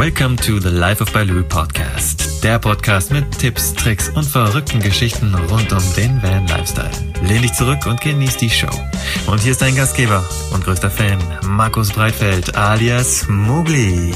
Welcome to the Life of Baloo Podcast. Der Podcast mit Tipps, Tricks und verrückten Geschichten rund um den Van Lifestyle. Lehn dich zurück und genieß die Show. Und hier ist dein Gastgeber und größter Fan, Markus Breitfeld alias Mugli.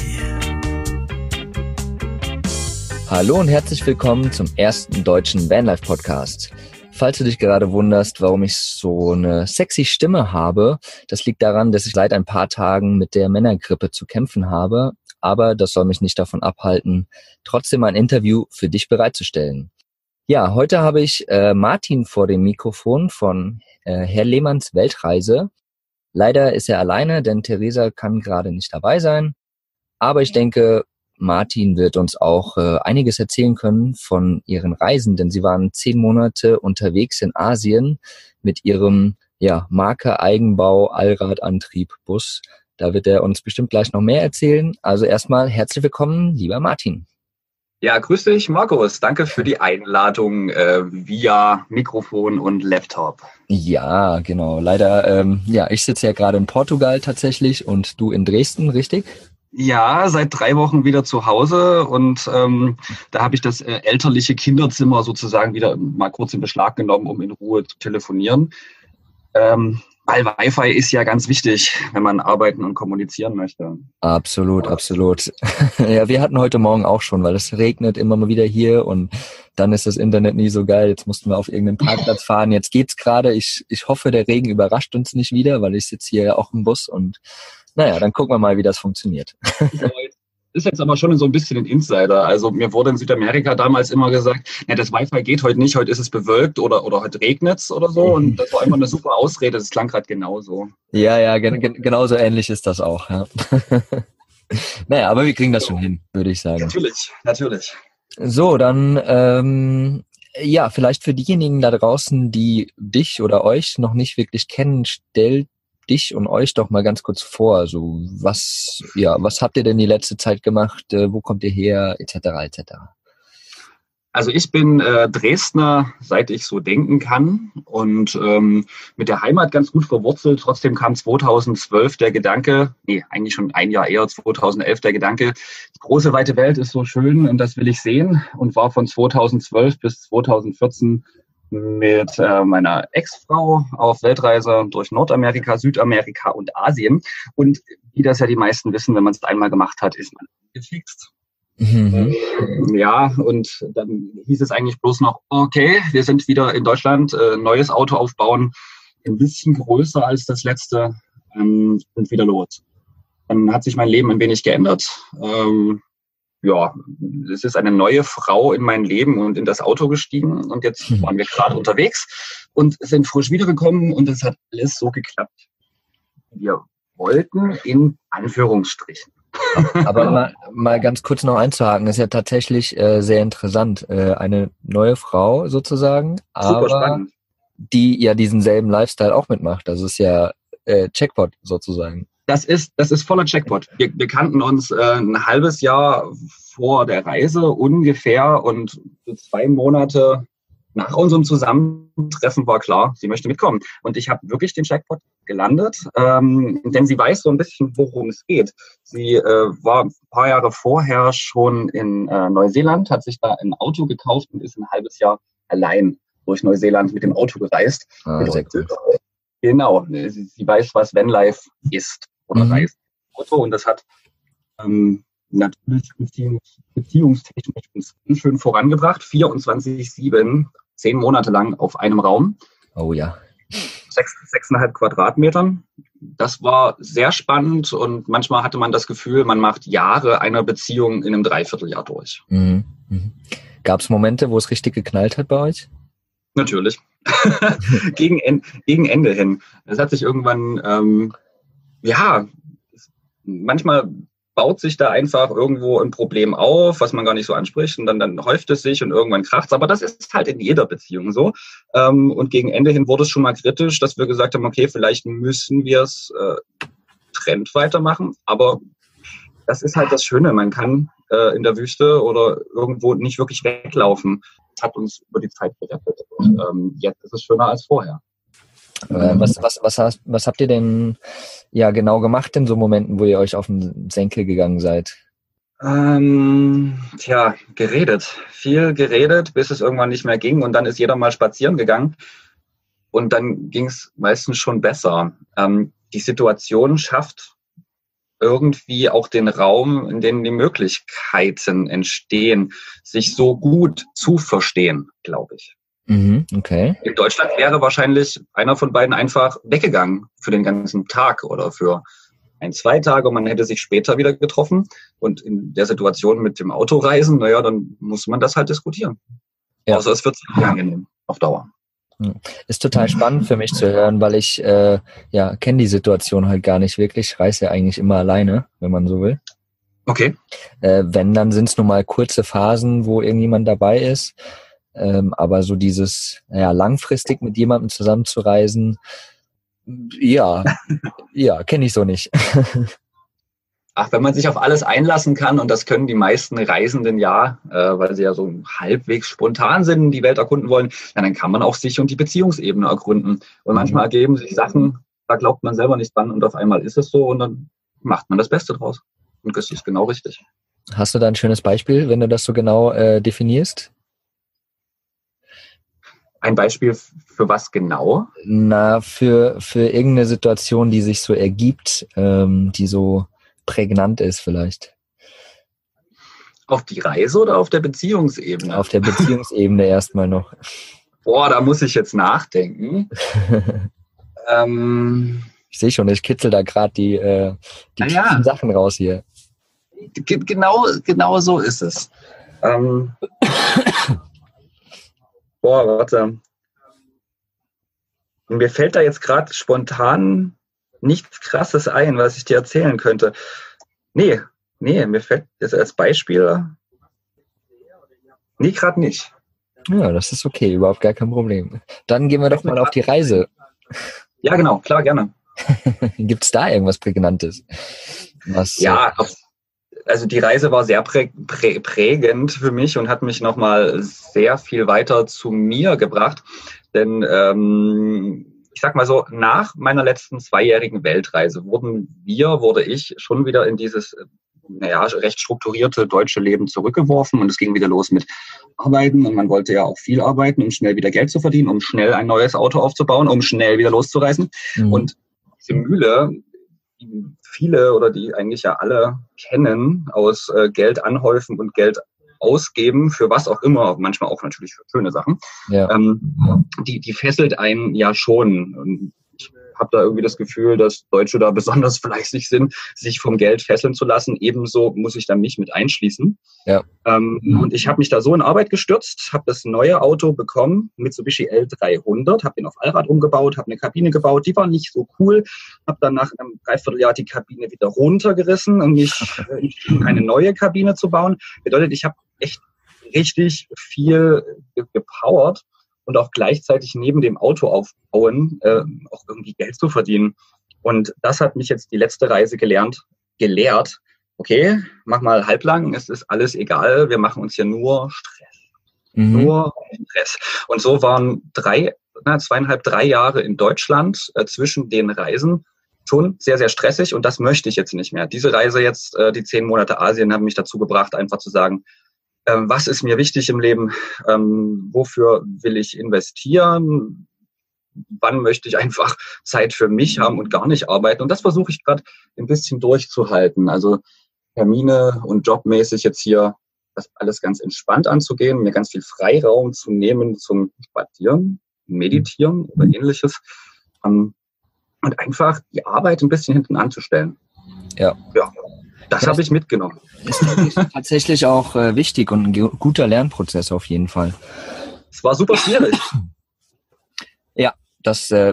Hallo und herzlich willkommen zum ersten deutschen Vanlife Podcast. Falls du dich gerade wunderst, warum ich so eine sexy Stimme habe, das liegt daran, dass ich seit ein paar Tagen mit der Männergrippe zu kämpfen habe aber das soll mich nicht davon abhalten, trotzdem ein Interview für dich bereitzustellen. Ja, heute habe ich äh, Martin vor dem Mikrofon von äh, Herr Lehmanns Weltreise. Leider ist er alleine, denn Theresa kann gerade nicht dabei sein. Aber ich denke, Martin wird uns auch äh, einiges erzählen können von ihren Reisen, denn sie waren zehn Monate unterwegs in Asien mit ihrem ja, Marke Eigenbau Allradantrieb Bus da wird er uns bestimmt gleich noch mehr erzählen. Also erstmal herzlich willkommen, lieber Martin. Ja, grüß dich, Markus. Danke für die Einladung äh, via Mikrofon und Laptop. Ja, genau. Leider, ähm, ja, ich sitze ja gerade in Portugal tatsächlich und du in Dresden, richtig? Ja, seit drei Wochen wieder zu Hause und ähm, da habe ich das äh, elterliche Kinderzimmer sozusagen wieder mal kurz in Beschlag genommen, um in Ruhe zu telefonieren. Ähm, weil Wi-Fi ist ja ganz wichtig, wenn man arbeiten und kommunizieren möchte. Absolut, absolut. ja, wir hatten heute Morgen auch schon, weil es regnet immer mal wieder hier und dann ist das Internet nie so geil. Jetzt mussten wir auf irgendeinen Parkplatz fahren. Jetzt geht's gerade. Ich, ich hoffe, der Regen überrascht uns nicht wieder, weil ich sitze hier ja auch im Bus und naja, dann gucken wir mal, wie das funktioniert ist jetzt aber schon so ein bisschen ein Insider. Also mir wurde in Südamerika damals immer gesagt, ja, das Wi-Fi geht heute nicht, heute ist es bewölkt oder, oder heute regnet es oder so. Und das war einfach eine super Ausrede. Das klang gerade genauso. Ja, ja, gen gen genauso ähnlich ist das auch. Ja. naja, aber wir kriegen das schon hin, würde ich sagen. Natürlich, natürlich. So, dann ähm, ja, vielleicht für diejenigen da draußen, die dich oder euch noch nicht wirklich kennen, stellt dich und euch doch mal ganz kurz vor. Also was, ja, was habt ihr denn die letzte Zeit gemacht? Äh, wo kommt ihr her? Etc. etc. Also ich bin äh, Dresdner, seit ich so denken kann und ähm, mit der Heimat ganz gut verwurzelt. Trotzdem kam 2012 der Gedanke, nee, eigentlich schon ein Jahr eher, 2011 der Gedanke, die große weite Welt ist so schön und das will ich sehen und war von 2012 bis 2014 mit äh, meiner Ex-Frau auf Weltreise durch Nordamerika, Südamerika und Asien. Und wie das ja die meisten wissen, wenn man es einmal gemacht hat, ist man gefixt. Mhm. Ähm, ja, und dann hieß es eigentlich bloß noch, okay, wir sind wieder in Deutschland, äh, neues Auto aufbauen, ein bisschen größer als das letzte ähm, und wieder los. Dann hat sich mein Leben ein wenig geändert. Ähm, ja, es ist eine neue Frau in mein Leben und in das Auto gestiegen und jetzt hm. waren wir gerade unterwegs und sind frisch wiedergekommen und es hat alles so geklappt. Wir wollten in Anführungsstrichen. Aber mal, mal ganz kurz noch einzuhaken, ist ja tatsächlich äh, sehr interessant. Äh, eine neue Frau sozusagen, aber die ja diesen selben Lifestyle auch mitmacht. Das ist ja äh, Checkpot sozusagen das ist, das ist voller Jackpot. Wir, wir kannten uns äh, ein halbes Jahr vor der Reise ungefähr und zwei Monate nach unserem Zusammentreffen war klar, sie möchte mitkommen. Und ich habe wirklich den Jackpot gelandet, ähm, denn sie weiß so ein bisschen, worum es geht. Sie äh, war ein paar Jahre vorher schon in äh, Neuseeland, hat sich da ein Auto gekauft und ist ein halbes Jahr allein durch Neuseeland mit dem Auto gereist. Ah, cool. Genau, sie, sie weiß, was Vanlife ist oder mhm. reist Auto und das hat ähm, natürlich beziehungs beziehungstechnisch uns schön vorangebracht. 24-7, zehn Monate lang auf einem Raum. Oh ja. Sechs, sechseinhalb Quadratmetern. Das war sehr spannend und manchmal hatte man das Gefühl, man macht Jahre einer Beziehung in einem Dreivierteljahr durch. Mhm. Mhm. Gab es Momente, wo es richtig geknallt hat bei euch? Natürlich. gegen, gegen Ende hin. Es hat sich irgendwann ähm, ja, manchmal baut sich da einfach irgendwo ein Problem auf, was man gar nicht so anspricht und dann, dann häuft es sich und irgendwann kracht es. Aber das ist halt in jeder Beziehung so. Ähm, und gegen Ende hin wurde es schon mal kritisch, dass wir gesagt haben, okay, vielleicht müssen wir es äh, Trend weitermachen. Aber das ist halt das Schöne. Man kann äh, in der Wüste oder irgendwo nicht wirklich weglaufen. Das hat uns über die Zeit gerettet. Und ähm, jetzt ist es schöner als vorher. Äh, was, was, was, hast, was habt ihr denn ja genau gemacht in so Momenten, wo ihr euch auf den Senkel gegangen seid? Ähm, tja, geredet. Viel geredet, bis es irgendwann nicht mehr ging und dann ist jeder mal spazieren gegangen und dann ging es meistens schon besser. Ähm, die Situation schafft irgendwie auch den Raum, in dem die Möglichkeiten entstehen, sich so gut zu verstehen, glaube ich. Mhm, okay. In Deutschland wäre wahrscheinlich einer von beiden einfach weggegangen für den ganzen Tag oder für ein, zwei Tage und man hätte sich später wieder getroffen. Und in der Situation mit dem Autoreisen, naja, dann muss man das halt diskutieren. Ja. Außer es wird sehr angenehm auf Dauer. Ist total spannend für mich zu hören, weil ich äh, ja kenne die Situation halt gar nicht wirklich. Ich reise ja eigentlich immer alleine, wenn man so will. Okay. Äh, wenn, dann sind es nur mal kurze Phasen, wo irgendjemand dabei ist. Ähm, aber so dieses, ja, langfristig mit jemandem zusammenzureisen, ja, ja, kenne ich so nicht. Ach, wenn man sich auf alles einlassen kann, und das können die meisten Reisenden ja, äh, weil sie ja so halbwegs spontan sind, die Welt erkunden wollen, ja, dann kann man auch sich und die Beziehungsebene ergründen. Und manchmal mhm. ergeben sich Sachen, da glaubt man selber nicht dran und auf einmal ist es so und dann macht man das Beste draus. Und das ist genau richtig. Hast du da ein schönes Beispiel, wenn du das so genau äh, definierst? Ein Beispiel für was genau? Na, für, für irgendeine Situation, die sich so ergibt, ähm, die so prägnant ist vielleicht. Auf die Reise oder auf der Beziehungsebene? Auf der Beziehungsebene erstmal noch. Boah, da muss ich jetzt nachdenken. ähm, ich sehe schon, ich kitzel da gerade die, äh, die ja. Sachen raus hier. Genau, genau so ist es. Ähm, boah, warte. Mir fällt da jetzt gerade spontan nichts Krasses ein, was ich dir erzählen könnte. Nee, nee, mir fällt das als Beispiel. Nee, gerade nicht. Ja, das ist okay, überhaupt gar kein Problem. Dann gehen wir doch mal auf die Reise. Ja, genau, klar, gerne. Gibt es da irgendwas Prägnantes? Was, ja, äh, also die Reise war sehr prä prä prägend für mich und hat mich nochmal sehr viel weiter zu mir gebracht. Denn ähm, ich sag mal so, nach meiner letzten zweijährigen Weltreise wurden wir, wurde ich schon wieder in dieses, naja, recht strukturierte deutsche Leben zurückgeworfen und es ging wieder los mit Arbeiten und man wollte ja auch viel arbeiten, um schnell wieder Geld zu verdienen, um schnell ein neues Auto aufzubauen, um schnell wieder loszureisen. Mhm. Und diese Mühle, die viele oder die eigentlich ja alle kennen aus äh, Geld anhäufen und Geld ausgeben für was auch immer, manchmal auch natürlich für schöne Sachen, ja. ähm, die, die fesselt einen ja schon. Und habe da irgendwie das Gefühl, dass Deutsche da besonders fleißig sind, sich vom Geld fesseln zu lassen. Ebenso muss ich da mich mit einschließen. Ja. Ähm, und ich habe mich da so in Arbeit gestürzt, habe das neue Auto bekommen, Mitsubishi L300, habe den auf Allrad umgebaut, habe eine Kabine gebaut, die war nicht so cool, habe dann nach einem Dreivierteljahr die Kabine wieder runtergerissen und mich entschieden, eine neue Kabine zu bauen. Bedeutet, ich habe echt richtig viel gepowert und auch gleichzeitig neben dem Auto aufbauen, äh, auch irgendwie Geld zu verdienen. Und das hat mich jetzt die letzte Reise gelernt, gelehrt. Okay, mach mal halblang, es ist alles egal, wir machen uns hier nur Stress. Mhm. Nur Stress. Und so waren drei, na, zweieinhalb, drei Jahre in Deutschland äh, zwischen den Reisen schon sehr, sehr stressig und das möchte ich jetzt nicht mehr. Diese Reise jetzt, äh, die zehn Monate Asien, haben mich dazu gebracht, einfach zu sagen, was ist mir wichtig im Leben, ähm, wofür will ich investieren, wann möchte ich einfach Zeit für mich haben und gar nicht arbeiten. Und das versuche ich gerade ein bisschen durchzuhalten. Also Termine und jobmäßig jetzt hier das alles ganz entspannt anzugehen, mir ganz viel Freiraum zu nehmen zum Spazieren, Meditieren oder ähnliches. Ähm, und einfach die Arbeit ein bisschen hinten anzustellen. Ja. Ja, das habe ich mitgenommen. Ist tatsächlich auch äh, wichtig und ein guter Lernprozess auf jeden Fall. Es war super schwierig. Ja, das, äh,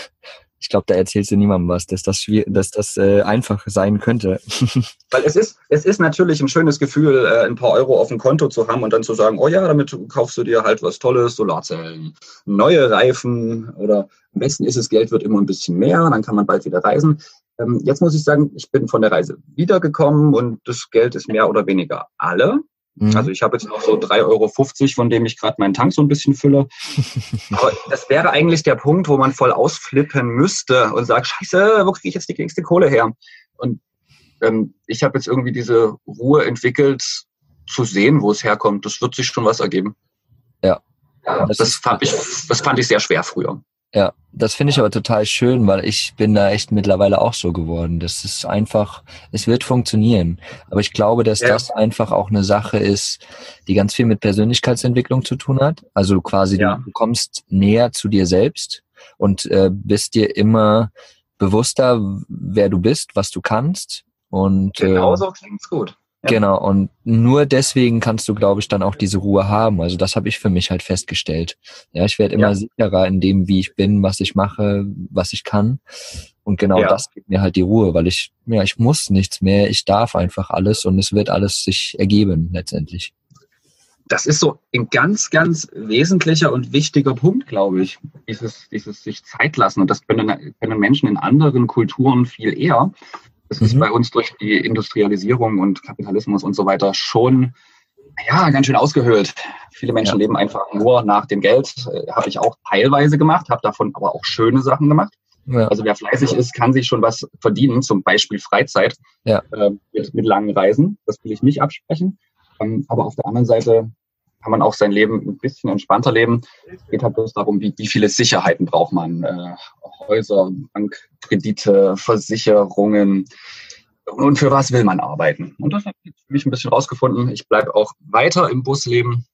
ich glaube, da erzählst du niemandem was, dass das, dass das äh, einfach sein könnte. Weil es ist, es ist natürlich ein schönes Gefühl, äh, ein paar Euro auf dem Konto zu haben und dann zu sagen, oh ja, damit kaufst du dir halt was Tolles, Solarzellen, neue Reifen oder am besten ist es, Geld wird immer ein bisschen mehr, dann kann man bald wieder reisen. Ähm, jetzt muss ich sagen, ich bin von der Reise wiedergekommen und das Geld ist mehr oder weniger alle. Mhm. Also ich habe jetzt noch so 3,50 Euro, von dem ich gerade meinen Tank so ein bisschen fülle. Aber das wäre eigentlich der Punkt, wo man voll ausflippen müsste und sagt, scheiße, wo kriege ich jetzt die nächste Kohle her? Und ähm, ich habe jetzt irgendwie diese Ruhe entwickelt, zu sehen, wo es herkommt. Das wird sich schon was ergeben. Ja. ja das, das, fand ich, das fand ich sehr schwer früher. Ja, das finde ich aber total schön, weil ich bin da echt mittlerweile auch so geworden. Das ist einfach, es wird funktionieren. Aber ich glaube, dass ja. das einfach auch eine Sache ist, die ganz viel mit Persönlichkeitsentwicklung zu tun hat. Also quasi ja. du kommst näher zu dir selbst und äh, bist dir immer bewusster, wer du bist, was du kannst. Und genau äh, so klingt's gut. Genau, und nur deswegen kannst du, glaube ich, dann auch diese Ruhe haben. Also das habe ich für mich halt festgestellt. Ja, ich werde immer ja. sicherer in dem, wie ich bin, was ich mache, was ich kann. Und genau ja. das gibt mir halt die Ruhe, weil ich, ja, ich muss nichts mehr, ich darf einfach alles und es wird alles sich ergeben letztendlich. Das ist so ein ganz, ganz wesentlicher und wichtiger Punkt, glaube ich. Dieses, dieses sich Zeit lassen. Und das können, können Menschen in anderen Kulturen viel eher. Das mhm. ist bei uns durch die Industrialisierung und Kapitalismus und so weiter schon ja, ganz schön ausgehöhlt. Viele Menschen ja. leben einfach nur nach dem Geld. Äh, habe ich auch teilweise gemacht, habe davon aber auch schöne Sachen gemacht. Ja. Also wer fleißig ist, kann sich schon was verdienen, zum Beispiel Freizeit ja. äh, mit, mit langen Reisen. Das will ich nicht absprechen. Ähm, aber auf der anderen Seite kann man auch sein Leben ein bisschen entspannter leben. Es geht halt bloß darum, wie, wie viele Sicherheiten braucht man. Äh, Häuser, Bankkredite, Versicherungen. Und für was will man arbeiten? Und das habe ich für mich ein bisschen rausgefunden. Ich bleibe auch weiter im Busleben.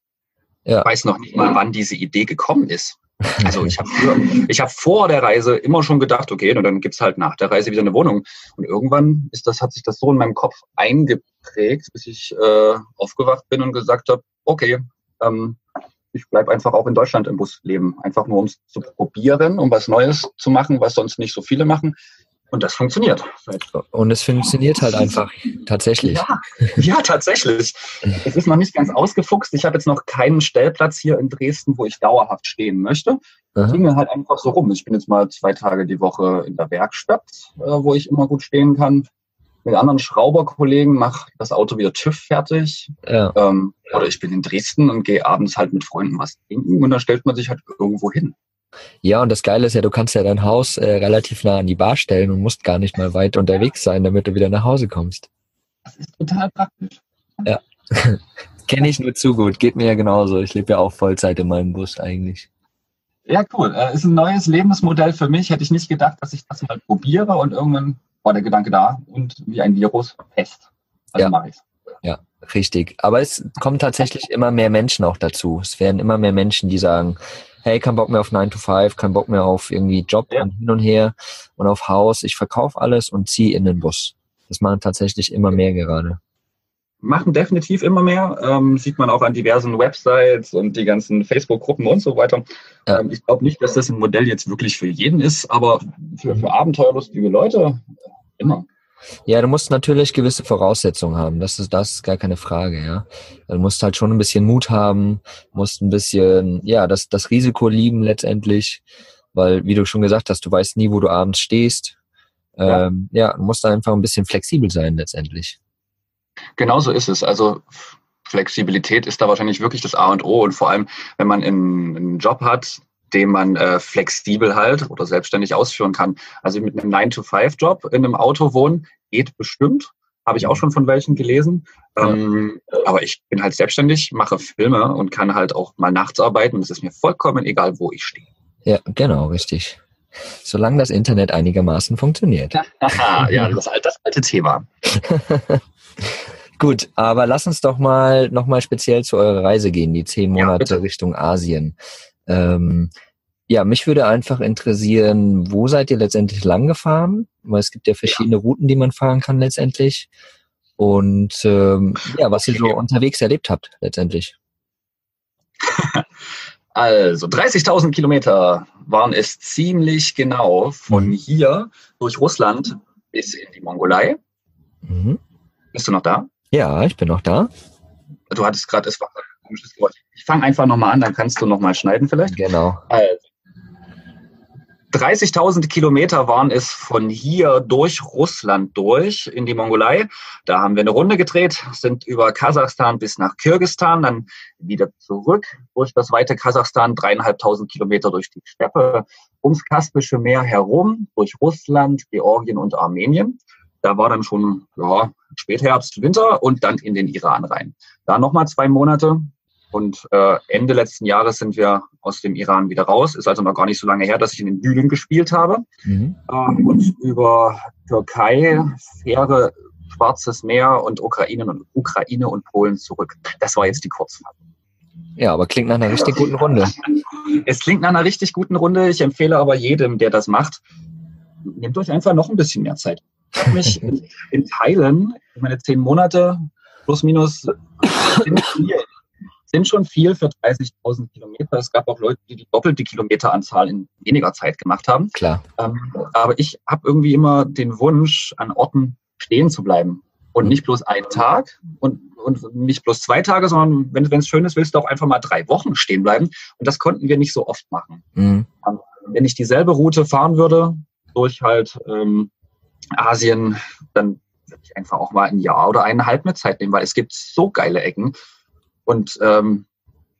Ja. Weiß noch nicht mal, wann diese Idee gekommen ist. Also ich habe ich hab vor der Reise immer schon gedacht, okay, und dann gibt's halt nach der Reise wieder eine Wohnung. Und irgendwann ist das, hat sich das so in meinem Kopf eingeprägt, bis ich äh, aufgewacht bin und gesagt habe, okay, ähm, ich bleibe einfach auch in Deutschland im Bus leben. Einfach nur, um es zu probieren, um was Neues zu machen, was sonst nicht so viele machen. Und das funktioniert. Und es funktioniert halt einfach tatsächlich. Ja, ja, tatsächlich. Es ist noch nicht ganz ausgefuchst. Ich habe jetzt noch keinen Stellplatz hier in Dresden, wo ich dauerhaft stehen möchte. Ich ginge halt einfach so rum. Ich bin jetzt mal zwei Tage die Woche in der Werkstatt, äh, wo ich immer gut stehen kann mit anderen Schrauberkollegen, mache das Auto wieder TÜV fertig. Ja. Ähm, oder ich bin in Dresden und gehe abends halt mit Freunden was trinken und dann stellt man sich halt irgendwo hin. Ja, und das Geile ist ja, du kannst ja dein Haus äh, relativ nah an die Bar stellen und musst gar nicht mal weit unterwegs sein, damit du wieder nach Hause kommst. Das ist total praktisch. Ja. Kenne ich nur zu gut. Geht mir ja genauso. Ich lebe ja auch Vollzeit in meinem Bus eigentlich. Ja, cool. Äh, ist ein neues Lebensmodell für mich. Hätte ich nicht gedacht, dass ich das mal probiere und irgendwann war der Gedanke da und wie ein Virus fest. Also ja. mache ich Ja, richtig. Aber es kommen tatsächlich immer mehr Menschen auch dazu. Es werden immer mehr Menschen, die sagen, hey, kein Bock mehr auf 9 to 5, kein Bock mehr auf irgendwie Job ja. und hin und her und auf Haus. Ich verkaufe alles und ziehe in den Bus. Das machen tatsächlich immer mehr gerade machen definitiv immer mehr. Ähm, sieht man auch an diversen Websites und die ganzen Facebook-Gruppen und so weiter. Ähm, ich glaube nicht, dass das ein Modell jetzt wirklich für jeden ist, aber für, für abenteuerlustige Leute äh, immer. Ja, du musst natürlich gewisse Voraussetzungen haben. Das ist, das ist gar keine Frage, ja. Du musst halt schon ein bisschen Mut haben, musst ein bisschen, ja, das, das Risiko lieben letztendlich, weil, wie du schon gesagt hast, du weißt nie, wo du abends stehst. Ähm, ja. ja, du musst einfach ein bisschen flexibel sein letztendlich. Genauso ist es. Also Flexibilität ist da wahrscheinlich wirklich das A und O. Und vor allem, wenn man einen, Job hat, den man äh, flexibel halt oder selbstständig ausführen kann. Also mit einem 9-to-5-Job in einem Auto wohnen geht bestimmt. Habe ich auch schon von welchen gelesen. Ähm, aber ich bin halt selbstständig, mache Filme und kann halt auch mal nachts arbeiten. Es ist mir vollkommen egal, wo ich stehe. Ja, genau, richtig. Solange das Internet einigermaßen funktioniert. ja, das, das alte Thema. Gut, aber lass uns doch mal nochmal speziell zu eurer Reise gehen, die zehn Monate ja, Richtung Asien. Ähm, ja, mich würde einfach interessieren, wo seid ihr letztendlich lang gefahren? Weil es gibt ja verschiedene ja. Routen, die man fahren kann letztendlich. Und ähm, ja, was ihr so unterwegs erlebt habt letztendlich. Also 30.000 Kilometer waren es ziemlich genau von mhm. hier durch Russland bis in die Mongolei. Mhm. Bist du noch da? Ja, ich bin noch da. Du hattest gerade, es war ein komisches Wort. Ich fange einfach nochmal an, dann kannst du nochmal schneiden vielleicht. Genau. Also, 30.000 Kilometer waren es von hier durch Russland durch in die Mongolei. Da haben wir eine Runde gedreht, sind über Kasachstan bis nach Kirgistan, dann wieder zurück durch das weite Kasachstan, dreieinhalbtausend Kilometer durch die Steppe, ums Kaspische Meer herum, durch Russland, Georgien und Armenien Da war dann schon ja, Spätherbst, Winter und dann in den Iran rein. Da nochmal zwei Monate und äh, Ende letzten Jahres sind wir aus dem Iran wieder raus. Ist also noch gar nicht so lange her, dass ich in den Bühlen gespielt habe. Mhm. Äh, und über Türkei, Fähre, Schwarzes Meer und Ukraine und Ukraine und Polen zurück. Das war jetzt die Kurzfassung. Ja, aber klingt nach einer richtig guten Runde. Es klingt nach einer richtig guten Runde. Ich empfehle aber jedem, der das macht, nehmt euch einfach noch ein bisschen mehr Zeit. Ich habe mich in, in Teilen, meine zehn Monate plus minus sind viel, sind schon viel für 30.000 Kilometer. Es gab auch Leute, die die doppelte Kilometeranzahl in weniger Zeit gemacht haben. Klar. Ähm, aber ich habe irgendwie immer den Wunsch, an Orten stehen zu bleiben. Und nicht bloß einen Tag und, und nicht bloß zwei Tage, sondern wenn es schön ist, willst du auch einfach mal drei Wochen stehen bleiben. Und das konnten wir nicht so oft machen. Mhm. Ähm, wenn ich dieselbe Route fahren würde, durch halt ähm, Asien, dann würde ich einfach auch mal ein Jahr oder eineinhalb mehr Zeit nehmen, weil es gibt so geile Ecken und ähm,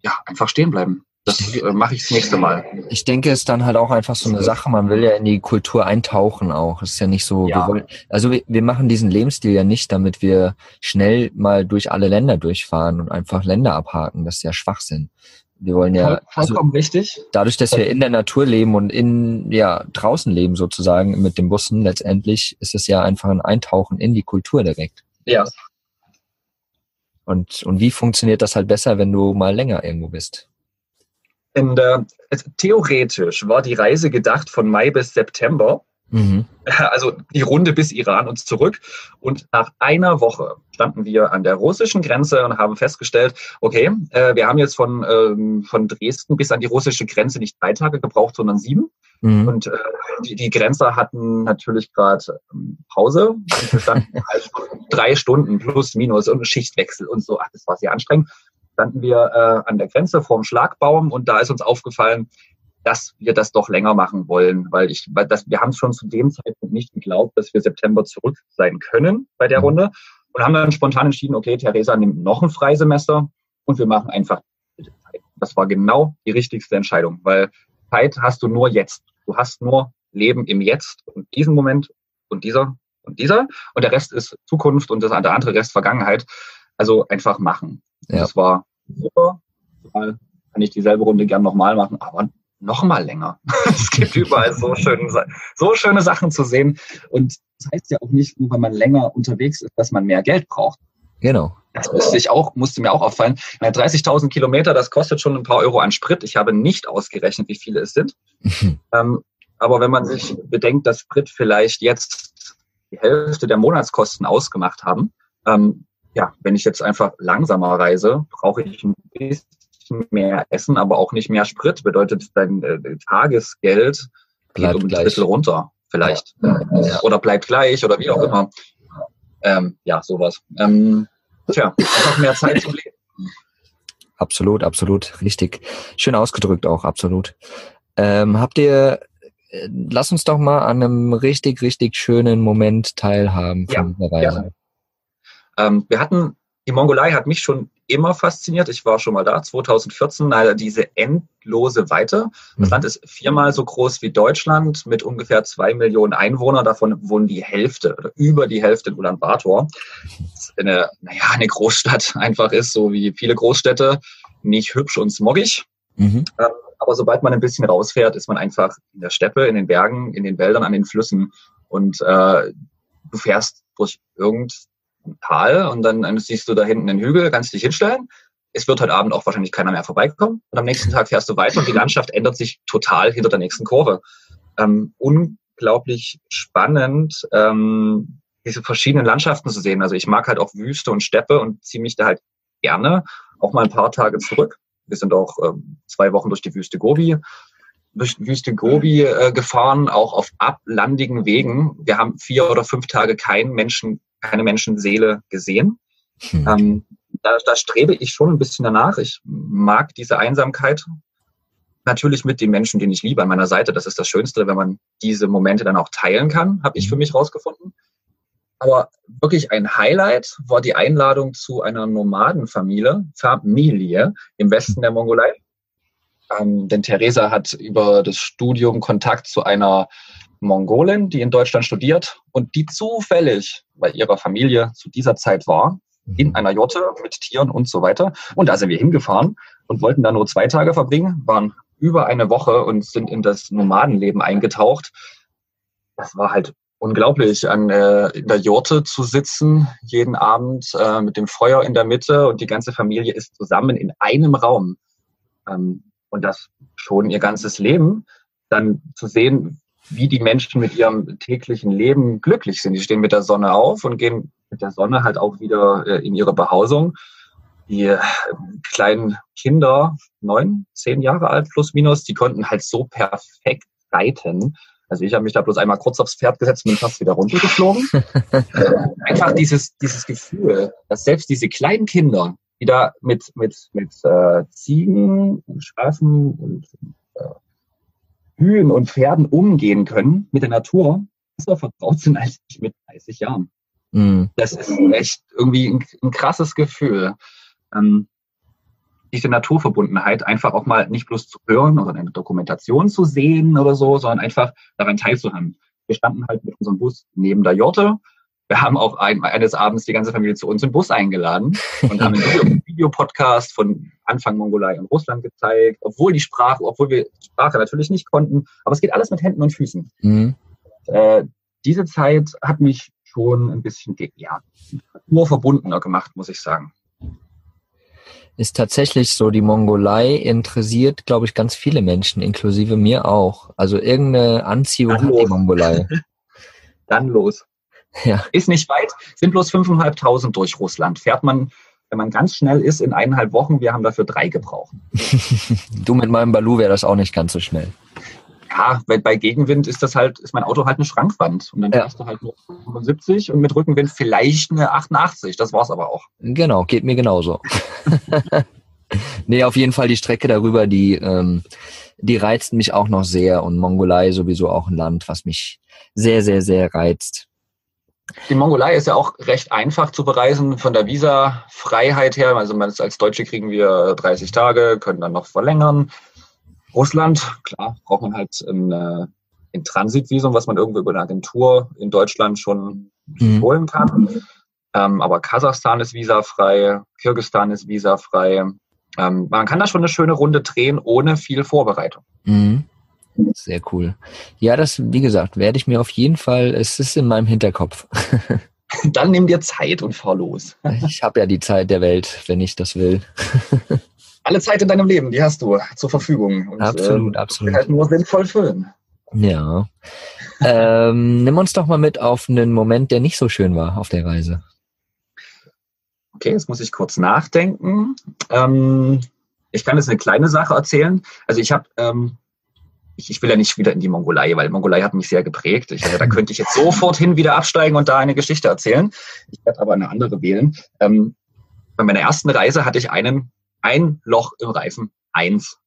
ja, einfach stehen bleiben. Das äh, mache ich das nächste Mal. Ich denke, es ist dann halt auch einfach so eine Sache, man will ja in die Kultur eintauchen auch. Es ist ja nicht so, ja. wir wollen, also wir, wir machen diesen Lebensstil ja nicht, damit wir schnell mal durch alle Länder durchfahren und einfach Länder abhaken. Das ist ja Schwachsinn. Wir wollen ja vollkommen also, richtig. Dadurch, dass wir in der Natur leben und in ja draußen leben sozusagen mit den Bussen, letztendlich ist es ja einfach ein Eintauchen in die Kultur direkt. Ja. Und und wie funktioniert das halt besser, wenn du mal länger irgendwo bist? In der, theoretisch war die Reise gedacht von Mai bis September. Mhm. Also die Runde bis Iran und zurück. Und nach einer Woche standen wir an der russischen Grenze und haben festgestellt, okay, äh, wir haben jetzt von, ähm, von Dresden bis an die russische Grenze nicht drei Tage gebraucht, sondern sieben. Mhm. Und äh, die, die Grenzer hatten natürlich gerade ähm, Pause. Und wir standen halt drei Stunden plus minus und Schichtwechsel und so. Ach, das war sehr anstrengend. Standen wir äh, an der Grenze vorm Schlagbaum und da ist uns aufgefallen, dass wir das doch länger machen wollen, weil ich, weil das, wir haben schon zu dem Zeitpunkt nicht geglaubt, dass wir September zurück sein können bei der mhm. Runde und haben dann spontan entschieden, okay, Theresa nimmt noch ein Freisemester und wir machen einfach Zeit. Das war genau die richtigste Entscheidung, weil Zeit hast du nur jetzt. Du hast nur Leben im Jetzt und diesen Moment und dieser und dieser und der Rest ist Zukunft und das, der andere Rest Vergangenheit. Also einfach machen. Ja. Das war super. Kann ich dieselbe Runde gern nochmal machen, aber noch mal länger. es gibt überall so schöne, so schöne Sachen zu sehen. Und das heißt ja auch nicht, nur weil man länger unterwegs ist, dass man mehr Geld braucht. Genau. Das musste ich auch, musste mir auch auffallen. 30.000 Kilometer, das kostet schon ein paar Euro an Sprit. Ich habe nicht ausgerechnet, wie viele es sind. ähm, aber wenn man sich bedenkt, dass Sprit vielleicht jetzt die Hälfte der Monatskosten ausgemacht haben, ähm, ja, wenn ich jetzt einfach langsamer reise, brauche ich ein bisschen mehr Essen, aber auch nicht mehr Sprit. Bedeutet, dein äh, Tagesgeld bleibt geht um gleich. ein bisschen runter, vielleicht. Ja. Ja. Oder bleibt gleich oder wie auch immer. Ähm, ja, sowas. Ähm, tja, einfach mehr Zeit zum Leben. Absolut, absolut, richtig. Schön ausgedrückt auch, absolut. Ähm, habt ihr, äh, lass uns doch mal an einem richtig, richtig schönen Moment teilhaben von ja, der Reise. Ja. Ähm, wir hatten die Mongolei hat mich schon immer fasziniert. Ich war schon mal da, 2014, leider diese endlose Weite. Das mhm. Land ist viermal so groß wie Deutschland mit ungefähr zwei Millionen Einwohnern. Davon wohnen die Hälfte oder über die Hälfte in Ulaanbaatar. Das eine, naja, eine Großstadt einfach ist, so wie viele Großstädte, nicht hübsch und smogig. Mhm. Ähm, aber sobald man ein bisschen rausfährt, ist man einfach in der Steppe, in den Bergen, in den Wäldern, an den Flüssen und äh, du fährst durch irgend Tal und dann, dann siehst du da hinten den Hügel, kannst dich hinstellen. Es wird heute Abend auch wahrscheinlich keiner mehr vorbeikommen. Und am nächsten Tag fährst du weiter und die Landschaft ändert sich total hinter der nächsten Kurve. Ähm, unglaublich spannend, ähm, diese verschiedenen Landschaften zu sehen. Also ich mag halt auch Wüste und Steppe und ziehe mich da halt gerne auch mal ein paar Tage zurück. Wir sind auch ähm, zwei Wochen durch die Wüste Gobi, durch die Wüste Gobi äh, gefahren, auch auf ablandigen Wegen. Wir haben vier oder fünf Tage keinen Menschen keine Menschenseele gesehen. Hm. Ähm, da, da strebe ich schon ein bisschen danach. Ich mag diese Einsamkeit. Natürlich mit den Menschen, den ich liebe an meiner Seite. Das ist das Schönste, wenn man diese Momente dann auch teilen kann, habe ich für hm. mich rausgefunden. Aber wirklich ein Highlight war die Einladung zu einer Nomadenfamilie, Familie im Westen der Mongolei. Ähm, denn Theresa hat über das Studium Kontakt zu einer Mongolin, die in Deutschland studiert und die zufällig bei ihrer Familie zu dieser Zeit war, in mhm. einer Jotte mit Tieren und so weiter. Und da sind wir hingefahren und wollten da nur zwei Tage verbringen, waren über eine Woche und sind in das Nomadenleben eingetaucht. Das war halt unglaublich, an äh, in der Jurte zu sitzen, jeden Abend äh, mit dem Feuer in der Mitte und die ganze Familie ist zusammen in einem Raum. Ähm, und das schon ihr ganzes Leben. Dann zu sehen, wie die Menschen mit ihrem täglichen Leben glücklich sind. Die stehen mit der Sonne auf und gehen mit der Sonne halt auch wieder äh, in ihre Behausung. Die äh, kleinen Kinder, neun, zehn Jahre alt plus minus, die konnten halt so perfekt reiten. Also ich habe mich da bloß einmal kurz aufs Pferd gesetzt und bin fast wieder runtergeflogen. Einfach dieses, dieses Gefühl, dass selbst diese kleinen Kinder, die da mit, mit, mit äh, Ziegen und Schafen und äh, Kühen und Pferden umgehen können mit der Natur, besser vertraut sind als ich mit 30 Jahren. Mhm. Das ist echt irgendwie ein, ein krasses Gefühl. Ähm, diese Naturverbundenheit einfach auch mal nicht bloß zu hören oder eine Dokumentation zu sehen oder so, sondern einfach daran teilzuhaben. Wir standen halt mit unserem Bus neben der Jorte. Wir haben auch ein, eines Abends die ganze Familie zu uns im Bus eingeladen und haben einen Videopodcast von Anfang Mongolei und Russland gezeigt, obwohl die Sprache, obwohl wir Sprache natürlich nicht konnten, aber es geht alles mit Händen und Füßen. Mhm. Äh, diese Zeit hat mich schon ein bisschen ja, nur verbundener gemacht, muss ich sagen ist tatsächlich so, die Mongolei interessiert, glaube ich, ganz viele Menschen, inklusive mir auch. Also irgendeine Anziehung Dann hat los. die Mongolei. Dann los. Ja. Ist nicht weit, sind bloß 5.500 durch Russland. Fährt man, wenn man ganz schnell ist, in eineinhalb Wochen. Wir haben dafür drei gebraucht. du mit meinem Balu wäre das auch nicht ganz so schnell ja, weil bei Gegenwind ist das halt, ist mein Auto halt eine Schrankwand. Und dann ja. fährst du halt nur 75 und mit Rückenwind vielleicht eine 88. Das war's aber auch. Genau, geht mir genauso. nee, auf jeden Fall die Strecke darüber, die, ähm, die reizt mich auch noch sehr und Mongolei sowieso auch ein Land, was mich sehr, sehr, sehr reizt. Die Mongolei ist ja auch recht einfach zu bereisen von der Visa-Freiheit her. Also als Deutsche kriegen wir 30 Tage, können dann noch verlängern. Russland, klar, braucht man halt ein, äh, ein Transitvisum, was man irgendwo über eine Agentur in Deutschland schon mhm. holen kann. Ähm, aber Kasachstan ist visafrei, Kirgistan ist visafrei. Ähm, man kann da schon eine schöne Runde drehen, ohne viel Vorbereitung. Mhm. Sehr cool. Ja, das, wie gesagt, werde ich mir auf jeden Fall, es ist in meinem Hinterkopf. Dann nimm dir Zeit und fahr los. ich habe ja die Zeit der Welt, wenn ich das will. alle Zeit in deinem Leben, die hast du zur Verfügung. Und, absolut, äh, absolut. Halt nur sinnvoll füllen. Ja. ähm, nimm uns doch mal mit auf einen Moment, der nicht so schön war auf der Reise. Okay, jetzt muss ich kurz nachdenken. Ähm, ich kann jetzt eine kleine Sache erzählen. Also ich habe, ähm, ich, ich, will ja nicht wieder in die Mongolei, weil Mongolei hat mich sehr geprägt. Ich, also da könnte ich jetzt sofort hin wieder absteigen und da eine Geschichte erzählen. Ich werde aber eine andere wählen. Ähm, bei meiner ersten Reise hatte ich einen ein Loch im Reifen, eins.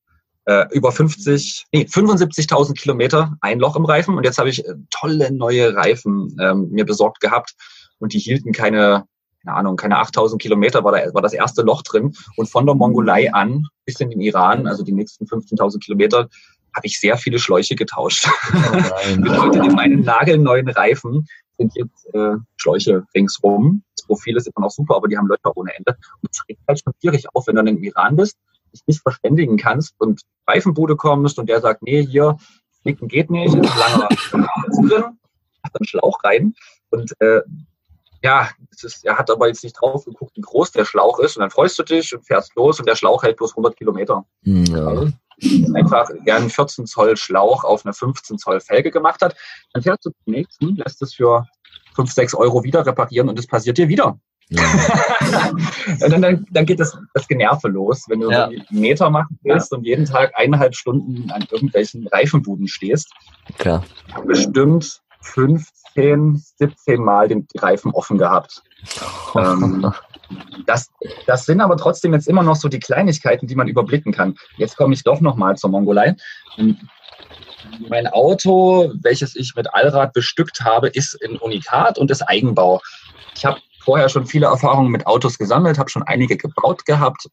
Äh, über 50, nee, 75.000 Kilometer, ein Loch im Reifen. Und jetzt habe ich äh, tolle neue Reifen ähm, mir besorgt gehabt. Und die hielten keine, keine Ahnung, keine 8.000 Kilometer, war, da, war das erste Loch drin. Und von der Mongolei an bis in den Iran, also die nächsten 15.000 Kilometer, habe ich sehr viele Schläuche getauscht. Oh Bedeutet, in meinen nagelneuen Reifen sind jetzt äh, Schläuche ringsrum. Das Profil ist immer noch super, aber die haben Löcher ohne Ende. Und es regt halt schon schwierig auf, wenn du dann im Iran bist, dich nicht verständigen kannst und Reifenbude kommst und der sagt, nee, hier, flicken geht nicht, ist langer drin, hat einen Schlauch rein und äh, ja, ist, er hat aber jetzt nicht drauf geguckt, wie groß der Schlauch ist und dann freust du dich und fährst los und der Schlauch hält bloß 100 Kilometer. Ja einfach gern 14 Zoll Schlauch auf eine 15 Zoll Felge gemacht hat, dann fährst du zum nächsten, lässt es für 5, 6 Euro wieder reparieren und es passiert dir wieder. Ja. dann, dann, dann, geht das, das Generve los, wenn du ja. so einen Meter machen willst ja. und jeden Tag eineinhalb Stunden an irgendwelchen Reifenbuden stehst. Klar. Bestimmt 15, 17 Mal den Reifen offen gehabt. ähm, das, das sind aber trotzdem jetzt immer noch so die Kleinigkeiten, die man überblicken kann. Jetzt komme ich doch nochmal zur Mongolei. Mein Auto, welches ich mit Allrad bestückt habe, ist in Unikat und ist Eigenbau. Ich habe vorher schon viele Erfahrungen mit Autos gesammelt, habe schon einige gebaut gehabt.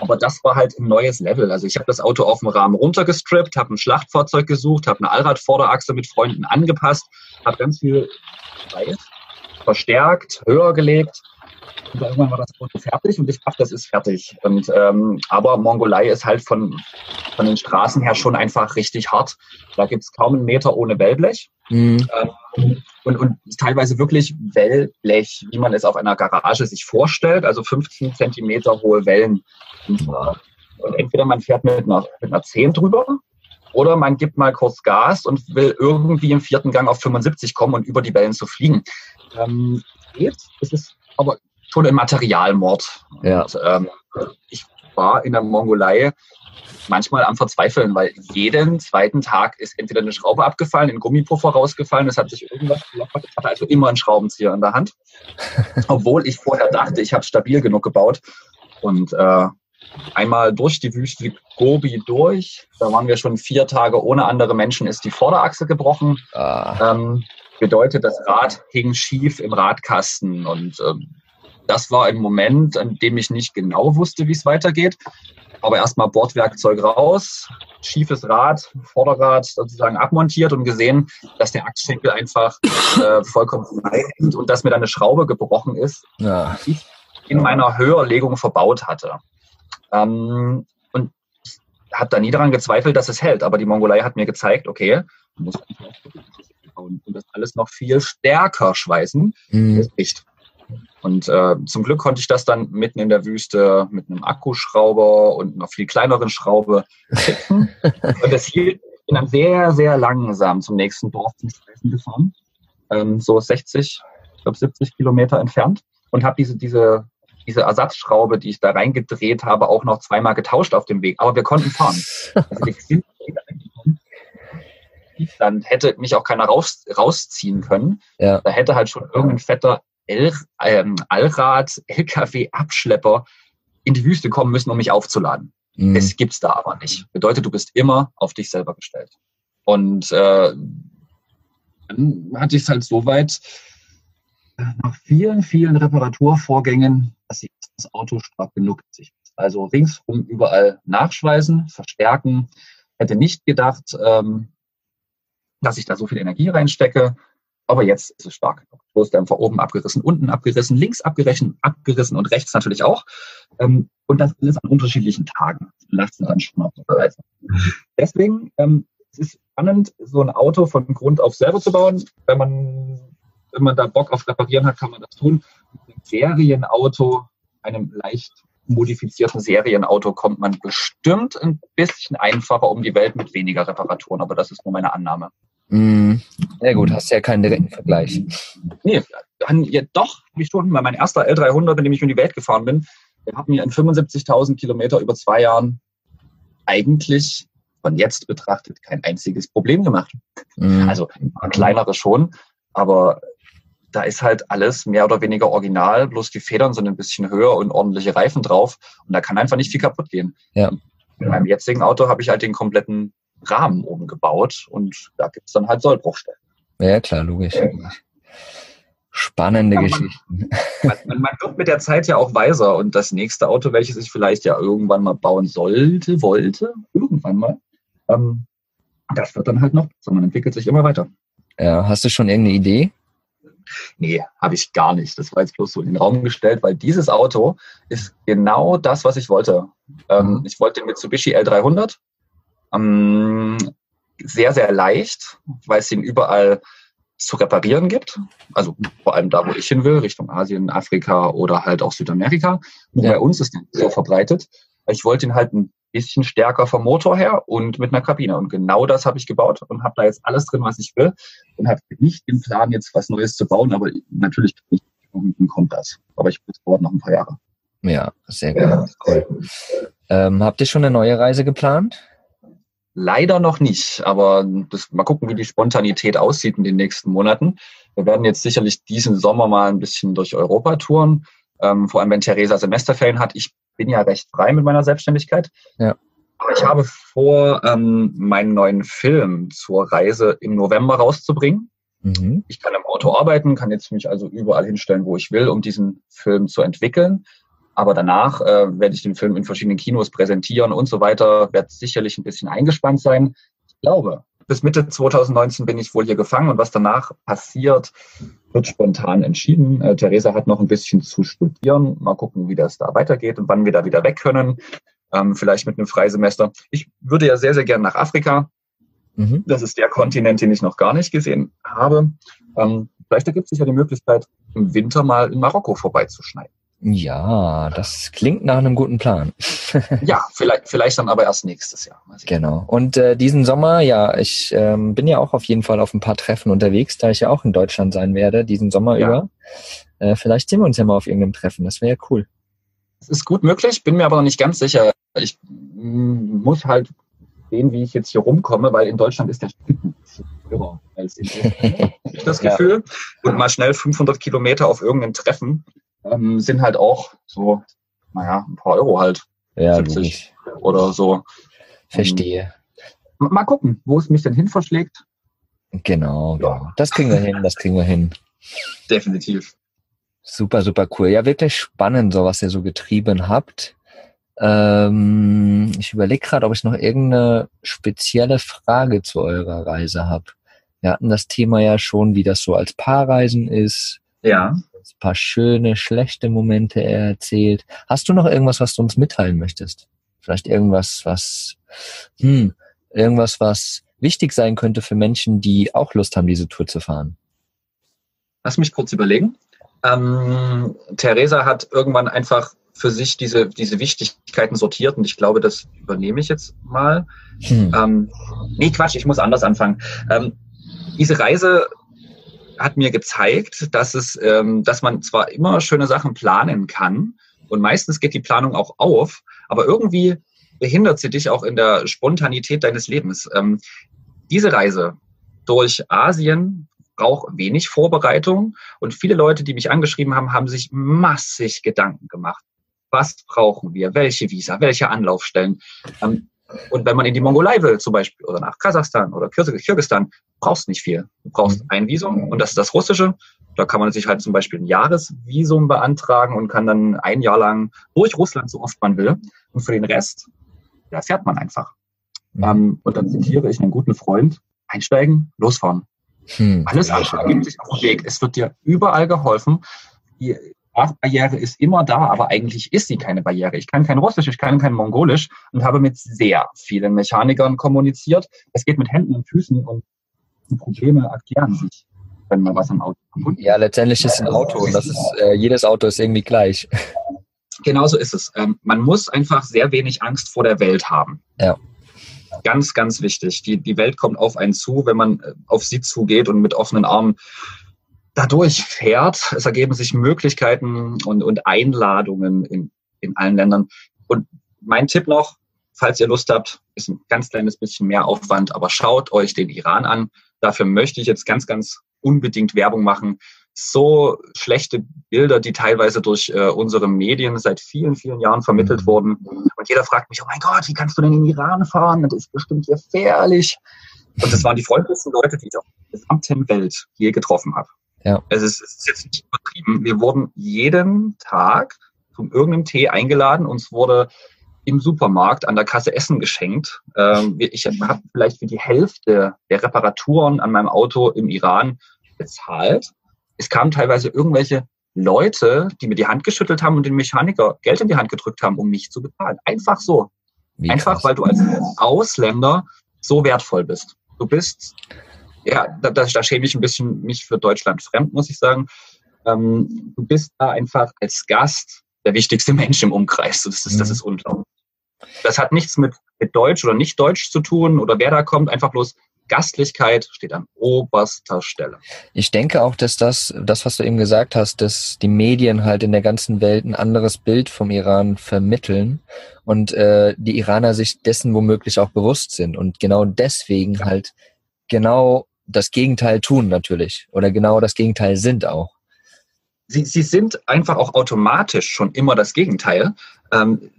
Aber das war halt ein neues Level. Also ich habe das Auto auf dem Rahmen runtergestrippt, habe ein Schlachtfahrzeug gesucht, habe eine Allradvorderachse mit Freunden angepasst, habe ganz viel verstärkt, höher gelegt. Und irgendwann war das Auto fertig und ich dachte, das ist fertig. Und, ähm, aber Mongolei ist halt von, von den Straßen her schon einfach richtig hart. Da gibt es kaum einen Meter ohne Wellblech. Mhm. Ähm, und, und teilweise wirklich Wellblech, wie man es auf einer Garage sich vorstellt, also 15 Zentimeter hohe Wellen. Und, und entweder man fährt mit einer, mit einer 10 drüber oder man gibt mal kurz Gas und will irgendwie im vierten Gang auf 75 kommen und über die Wellen zu fliegen. Ähm, geht. Es ist aber schon ein Materialmord. Ja. Und, ähm, ich war in der Mongolei manchmal am Verzweifeln, weil jeden zweiten Tag ist entweder eine Schraube abgefallen, ein Gummipuffer rausgefallen, es hat sich irgendwas gelockert. Ich hatte also immer einen Schraubenzieher in der Hand, obwohl ich vorher dachte, ich habe stabil genug gebaut. Und äh, einmal durch die Wüste Gobi durch, da waren wir schon vier Tage ohne andere Menschen, ist die Vorderachse gebrochen. Ah. Ähm, bedeutet, das Rad hing schief im Radkasten und ähm, das war ein Moment, an dem ich nicht genau wusste, wie es weitergeht. Aber erstmal Bordwerkzeug raus, schiefes Rad, Vorderrad sozusagen abmontiert und gesehen, dass der Achsschenkel einfach äh, vollkommen frei ist und dass mir da eine Schraube gebrochen ist, ja. die ich in meiner Höherlegung verbaut hatte. Ähm, und ich habe da nie daran gezweifelt, dass es hält. Aber die Mongolei hat mir gezeigt, okay, du musst und das alles noch viel stärker schweißen. Mhm. Das bricht. Und äh, zum Glück konnte ich das dann mitten in der Wüste mit einem Akkuschrauber und einer viel kleineren Schraube fixen. und das hielt, ich bin dann sehr, sehr langsam zum nächsten Dorf zum Streifen gefahren. Ähm, so 60, ich glaube 70 Kilometer entfernt. Und habe diese, diese, diese Ersatzschraube, die ich da reingedreht habe, auch noch zweimal getauscht auf dem Weg. Aber wir konnten fahren. Also dann hätte mich auch keiner raus, rausziehen können. Ja. Da hätte halt schon irgendein fetter El, ähm, Allrad, LKW-Abschlepper in die Wüste kommen müssen, um mich aufzuladen. Mhm. Das gibt's da aber nicht. Bedeutet, du bist immer auf dich selber gestellt. Und äh, dann hatte ich es halt so weit, nach vielen, vielen Reparaturvorgängen, dass ich das Auto stark genug ist. Also ringsum überall nachschweißen, verstärken. Hätte nicht gedacht, ähm, dass ich da so viel Energie reinstecke. Aber jetzt ist es stark genug. Stoßdämpfer oben abgerissen, unten abgerissen, links abgerissen, abgerissen und rechts natürlich auch. Ähm, und das alles an unterschiedlichen Tagen. Lasten dann schon auf der Reise. Deswegen ähm, es ist spannend, so ein Auto von Grund auf selber zu bauen. Wenn man, wenn man da Bock auf Reparieren hat, kann man das tun. Mit einem Serienauto, einem leicht modifizierten Serienauto kommt man bestimmt ein bisschen einfacher um die Welt mit weniger Reparaturen, aber das ist nur meine Annahme. Mm, ja gut, hast ja keinen direkten Vergleich. Nee, dann, ja, doch, habe ich schon. Weil mein erster L300, mit dem ich um die Welt gefahren bin, der hat mir in 75.000 Kilometer über zwei Jahren eigentlich von jetzt betrachtet kein einziges Problem gemacht. Mm. Also kleinere schon, aber da ist halt alles mehr oder weniger original, bloß die Federn sind ein bisschen höher und ordentliche Reifen drauf und da kann einfach nicht viel kaputt gehen. Ja. In meinem jetzigen Auto habe ich halt den kompletten Rahmen umgebaut und da gibt es dann halt Sollbruchstellen. Ja, klar, logisch. Ja. Spannende ja, man, Geschichten. Man, man, wird mit der Zeit ja auch weiser und das nächste Auto, welches ich vielleicht ja irgendwann mal bauen sollte, wollte, irgendwann mal, ähm, das wird dann halt noch besser. Man entwickelt sich immer weiter. Ja, hast du schon irgendeine Idee? Nee, habe ich gar nicht. Das war jetzt bloß so in den Raum gestellt, weil dieses Auto ist genau das, was ich wollte. Ähm, mhm. Ich wollte den Mitsubishi L300. Ähm, sehr, sehr leicht, weil es ihn überall zu reparieren gibt. Also vor allem da, wo ich hin will, Richtung Asien, Afrika oder halt auch Südamerika. Und ja. bei uns ist der so verbreitet. Ich wollte ihn halt ein bisschen stärker vom Motor her und mit einer Kabine. Und genau das habe ich gebaut und habe da jetzt alles drin, was ich will. Und habe nicht den Plan, jetzt was Neues zu bauen, aber natürlich kommt das. Aber ich brauche noch ein paar Jahre. Ja, sehr gut. Ja. Cool. Ähm, habt ihr schon eine neue Reise geplant? Leider noch nicht, aber das, mal gucken, wie die Spontanität aussieht in den nächsten Monaten. Wir werden jetzt sicherlich diesen Sommer mal ein bisschen durch Europa touren, ähm, vor allem wenn Theresa Semesterferien hat. Ich bin ja recht frei mit meiner Selbstständigkeit. Ja. Aber ich habe vor, ähm, meinen neuen Film zur Reise im November rauszubringen. Mhm. Ich kann im Auto arbeiten, kann jetzt mich also überall hinstellen, wo ich will, um diesen Film zu entwickeln. Aber danach äh, werde ich den Film in verschiedenen Kinos präsentieren und so weiter. Werde sicherlich ein bisschen eingespannt sein. Ich glaube, bis Mitte 2019 bin ich wohl hier gefangen und was danach passiert, wird spontan entschieden. Äh, Theresa hat noch ein bisschen zu studieren. Mal gucken, wie das da weitergeht und wann wir da wieder weg können. Ähm, vielleicht mit einem Freisemester. Ich würde ja sehr, sehr gerne nach Afrika. Mhm. Das ist der Kontinent, den ich noch gar nicht gesehen habe. Ähm, vielleicht ergibt sich ja die Möglichkeit, im Winter mal in Marokko vorbeizuschneiden. Ja, das klingt nach einem guten Plan. ja, vielleicht, vielleicht dann aber erst nächstes Jahr. Genau. Und äh, diesen Sommer, ja, ich ähm, bin ja auch auf jeden Fall auf ein paar Treffen unterwegs, da ich ja auch in Deutschland sein werde, diesen Sommer ja. über. Äh, vielleicht sehen wir uns ja mal auf irgendeinem Treffen, das wäre ja cool. Das ist gut möglich, bin mir aber noch nicht ganz sicher. Ich mm, muss halt sehen, wie ich jetzt hier rumkomme, weil in Deutschland ist der Sprit teurer als in das Gefühl. Ja. Und mal schnell 500 Kilometer auf irgendein Treffen ähm, sind halt auch so, naja, ein paar Euro halt. Ja, 70 oder so. Verstehe. Ähm, mal gucken, wo es mich denn hin verschlägt. Genau, ja. genau. Das kriegen wir hin, das kriegen wir hin. Definitiv. Super, super cool. Ja, wirklich spannend, so was ihr so getrieben habt. Ähm, ich überlege gerade, ob ich noch irgendeine spezielle Frage zu eurer Reise habe. Wir hatten das Thema ja schon, wie das so als Paarreisen ist. Ja ein paar schöne, schlechte Momente erzählt. Hast du noch irgendwas, was du uns mitteilen möchtest? Vielleicht irgendwas, was, hm, irgendwas, was wichtig sein könnte für Menschen, die auch Lust haben, diese Tour zu fahren? Lass mich kurz überlegen. Ähm, Theresa hat irgendwann einfach für sich diese, diese Wichtigkeiten sortiert und ich glaube, das übernehme ich jetzt mal. Hm. Ähm, nee, Quatsch, ich muss anders anfangen. Ähm, diese Reise hat mir gezeigt, dass es, ähm, dass man zwar immer schöne Sachen planen kann und meistens geht die Planung auch auf, aber irgendwie behindert sie dich auch in der Spontanität deines Lebens. Ähm, diese Reise durch Asien braucht wenig Vorbereitung und viele Leute, die mich angeschrieben haben, haben sich massig Gedanken gemacht. Was brauchen wir? Welche Visa? Welche Anlaufstellen? Ähm, und wenn man in die Mongolei will, zum Beispiel, oder nach Kasachstan oder Kirgisistan, brauchst nicht viel. Du brauchst mhm. ein Visum und das ist das russische. Da kann man sich halt zum Beispiel ein Jahresvisum beantragen und kann dann ein Jahr lang durch Russland, so oft man will. Und für den Rest, da fährt man einfach. Mhm. Ähm, und dann zitiere ich einen guten Freund, einsteigen, losfahren. Hm. Alles andere ergibt sich auf dem Weg. Es wird dir überall geholfen. Sprachbarriere ist immer da, aber eigentlich ist sie keine Barriere. Ich kann kein Russisch, ich kann kein Mongolisch und habe mit sehr vielen Mechanikern kommuniziert. Es geht mit Händen und Füßen und die Probleme erklären sich, wenn man was am Auto kaputt Ja, letztendlich ist ein Auto und das ist, äh, jedes Auto ist irgendwie gleich. Genauso ist es. Ähm, man muss einfach sehr wenig Angst vor der Welt haben. Ja. Ganz, ganz wichtig. Die, die Welt kommt auf einen zu, wenn man äh, auf sie zugeht und mit offenen Armen dadurch fährt. Es ergeben sich Möglichkeiten und, und Einladungen in, in allen Ländern. Und mein Tipp noch, falls ihr Lust habt, ist ein ganz kleines bisschen mehr Aufwand, aber schaut euch den Iran an. Dafür möchte ich jetzt ganz, ganz unbedingt Werbung machen. So schlechte Bilder, die teilweise durch äh, unsere Medien seit vielen, vielen Jahren vermittelt mhm. wurden. Und jeder fragt mich, oh mein Gott, wie kannst du denn in den Iran fahren? Das ist bestimmt gefährlich. Und das waren die freundlichsten Leute, die ich auf der gesamten Welt je getroffen habe. Ja. Es, ist, es ist jetzt nicht übertrieben. Wir wurden jeden Tag zum irgendeinem Tee eingeladen. Uns wurde im Supermarkt an der Kasse Essen geschenkt. Ähm, ich habe vielleicht für die Hälfte der Reparaturen an meinem Auto im Iran bezahlt. Es kamen teilweise irgendwelche Leute, die mir die Hand geschüttelt haben und den Mechaniker Geld in die Hand gedrückt haben, um mich zu bezahlen. Einfach so. Wie Einfach, krass. weil du als Ausländer so wertvoll bist. Du bist, ja, da, da, schäme ich ein bisschen mich für Deutschland fremd, muss ich sagen. Ähm, du bist da einfach als Gast der wichtigste Mensch im Umkreis. Das ist, das mhm. ist unglaublich. Das hat nichts mit, mit Deutsch oder nicht Deutsch zu tun oder wer da kommt, einfach bloß Gastlichkeit steht an oberster Stelle. Ich denke auch, dass das, das, was du eben gesagt hast, dass die Medien halt in der ganzen Welt ein anderes Bild vom Iran vermitteln und äh, die Iraner sich dessen womöglich auch bewusst sind und genau deswegen ja. halt genau das Gegenteil tun natürlich oder genau das Gegenteil sind auch. Sie, sie sind einfach auch automatisch schon immer das Gegenteil. Ähm,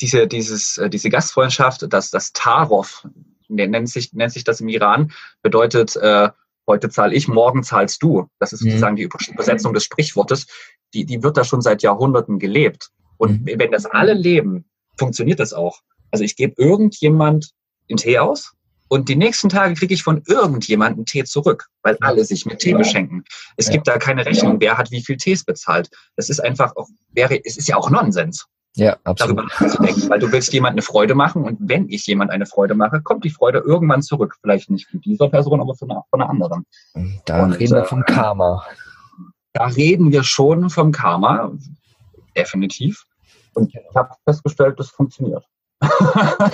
diese, dieses, äh, diese Gastfreundschaft, das, das Tarov, nennt sich, nennt sich das im Iran, bedeutet, äh, heute zahle ich, morgen zahlst du. Das ist mhm. sozusagen die Übersetzung des Sprichwortes. Die, die wird da schon seit Jahrhunderten gelebt. Und mhm. wenn das alle leben, funktioniert das auch. Also ich gebe irgendjemand den Tee aus und die nächsten Tage kriege ich von irgendjemandem Tee zurück, weil alle sich mit Tee beschenken. Es ja. gibt da keine Rechnung, wer hat wie viel Tees bezahlt. Das ist einfach auch, wäre, es ist ja auch Nonsens. Ja, absolut. Darüber nachzudenken, weil du willst jemand eine Freude machen und wenn ich jemand eine Freude mache, kommt die Freude irgendwann zurück. Vielleicht nicht von dieser Person, aber von einer, von einer anderen. Da und, reden wir vom Karma. Da reden wir schon vom Karma, definitiv. Und ich habe festgestellt, das funktioniert.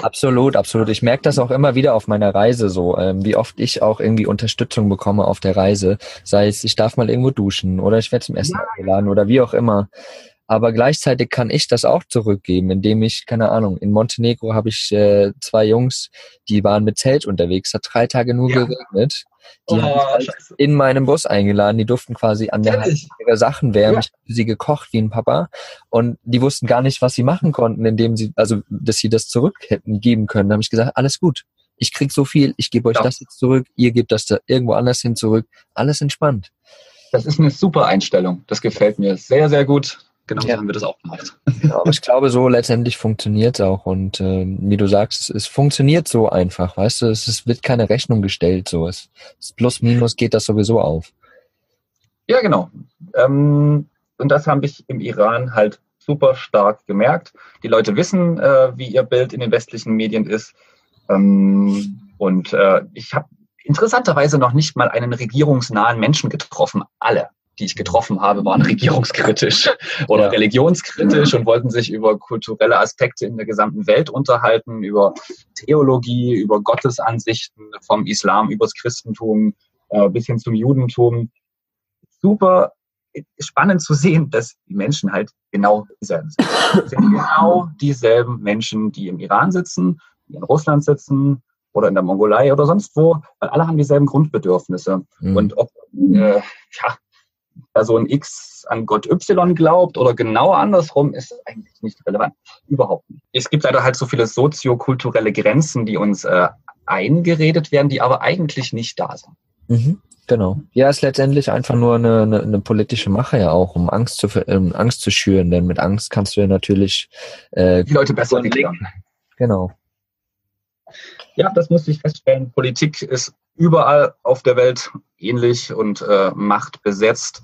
Absolut, absolut. Ich merke das auch immer wieder auf meiner Reise so, ähm, wie oft ich auch irgendwie Unterstützung bekomme auf der Reise. Sei es, ich darf mal irgendwo duschen oder ich werde zum Essen ja. eingeladen oder wie auch immer. Aber gleichzeitig kann ich das auch zurückgeben, indem ich, keine Ahnung, in Montenegro habe ich äh, zwei Jungs, die waren mit Zelt unterwegs, hat drei Tage nur ja. geregnet. Die oh, haben halt in meinem Bus eingeladen, die durften quasi an der Hand ihre Sachen wärmen. Ja. Ich habe sie gekocht wie ein Papa und die wussten gar nicht, was sie machen konnten, indem sie, also dass sie das zurück hätten geben können. Da habe ich gesagt, alles gut. Ich krieg so viel, ich gebe euch ja. das jetzt zurück, ihr gebt das da irgendwo anders hin zurück. Alles entspannt. Das ist eine super Einstellung. Das gefällt mir sehr, sehr gut genau ja. haben wir das auch gemacht. Genau, aber ich glaube, so letztendlich funktioniert es auch. Und äh, wie du sagst, es, es, funktioniert so einfach, weißt du, es, es wird keine Rechnung gestellt. So. Es, es Plus, Minus geht das sowieso auf. Ja, genau. Ähm, und das habe ich im Iran halt super stark gemerkt. Die Leute wissen, äh, wie ihr Bild in den westlichen Medien ist. Ähm, und äh, ich habe interessanterweise noch nicht mal einen regierungsnahen Menschen getroffen. Alle die ich getroffen habe, waren regierungskritisch oder ja. religionskritisch und wollten sich über kulturelle Aspekte in der gesamten Welt unterhalten, über Theologie, über Gottesansichten vom Islam übers Christentum äh, bis hin zum Judentum. Super spannend zu sehen, dass die Menschen halt genau dieselben sind. Es sind genau dieselben Menschen, die im Iran sitzen, die in Russland sitzen oder in der Mongolei oder sonst wo, weil alle haben dieselben Grundbedürfnisse. Mhm. Und ob äh, ja, Person X an Gott Y glaubt oder genau andersrum, ist eigentlich nicht relevant. Überhaupt nicht. Es gibt leider halt so viele soziokulturelle Grenzen, die uns äh, eingeredet werden, die aber eigentlich nicht da sind. Mhm, genau. Ja, ist letztendlich einfach nur eine, eine, eine politische Mache ja auch, um Angst zu, um Angst zu schüren, denn mit Angst kannst du ja natürlich äh, die Leute besser regieren. Genau. Ja, das musste ich feststellen. Politik ist überall auf der Welt ähnlich und äh, Macht besetzt.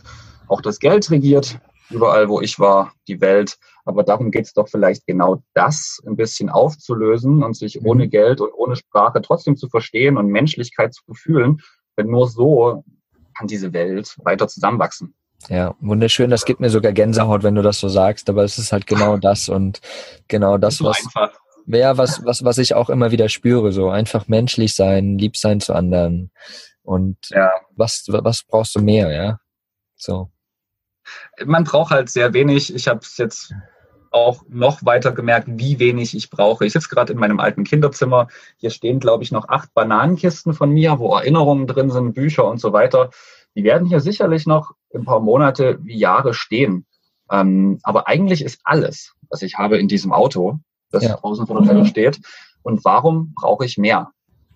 Auch das Geld regiert überall, wo ich war, die Welt. Aber darum geht es doch vielleicht genau das ein bisschen aufzulösen und sich mhm. ohne Geld und ohne Sprache trotzdem zu verstehen und Menschlichkeit zu fühlen. Denn nur so kann diese Welt weiter zusammenwachsen. Ja, wunderschön. Das gibt mir sogar Gänsehaut, wenn du das so sagst. Aber es ist halt genau das und genau das, so was, einfach. Ja, was, was, was ich auch immer wieder spüre. So einfach menschlich sein, lieb sein zu anderen. Und ja. was, was brauchst du mehr, ja? So. Man braucht halt sehr wenig. Ich habe es jetzt auch noch weiter gemerkt, wie wenig ich brauche. Ich sitze gerade in meinem alten Kinderzimmer. Hier stehen, glaube ich, noch acht Bananenkisten von mir, wo Erinnerungen drin sind, Bücher und so weiter. Die werden hier sicherlich noch ein paar Monate wie Jahre stehen. Ähm, aber eigentlich ist alles, was ich habe in diesem Auto, das ja. draußen vor der Tür steht. Und warum brauche ich mehr?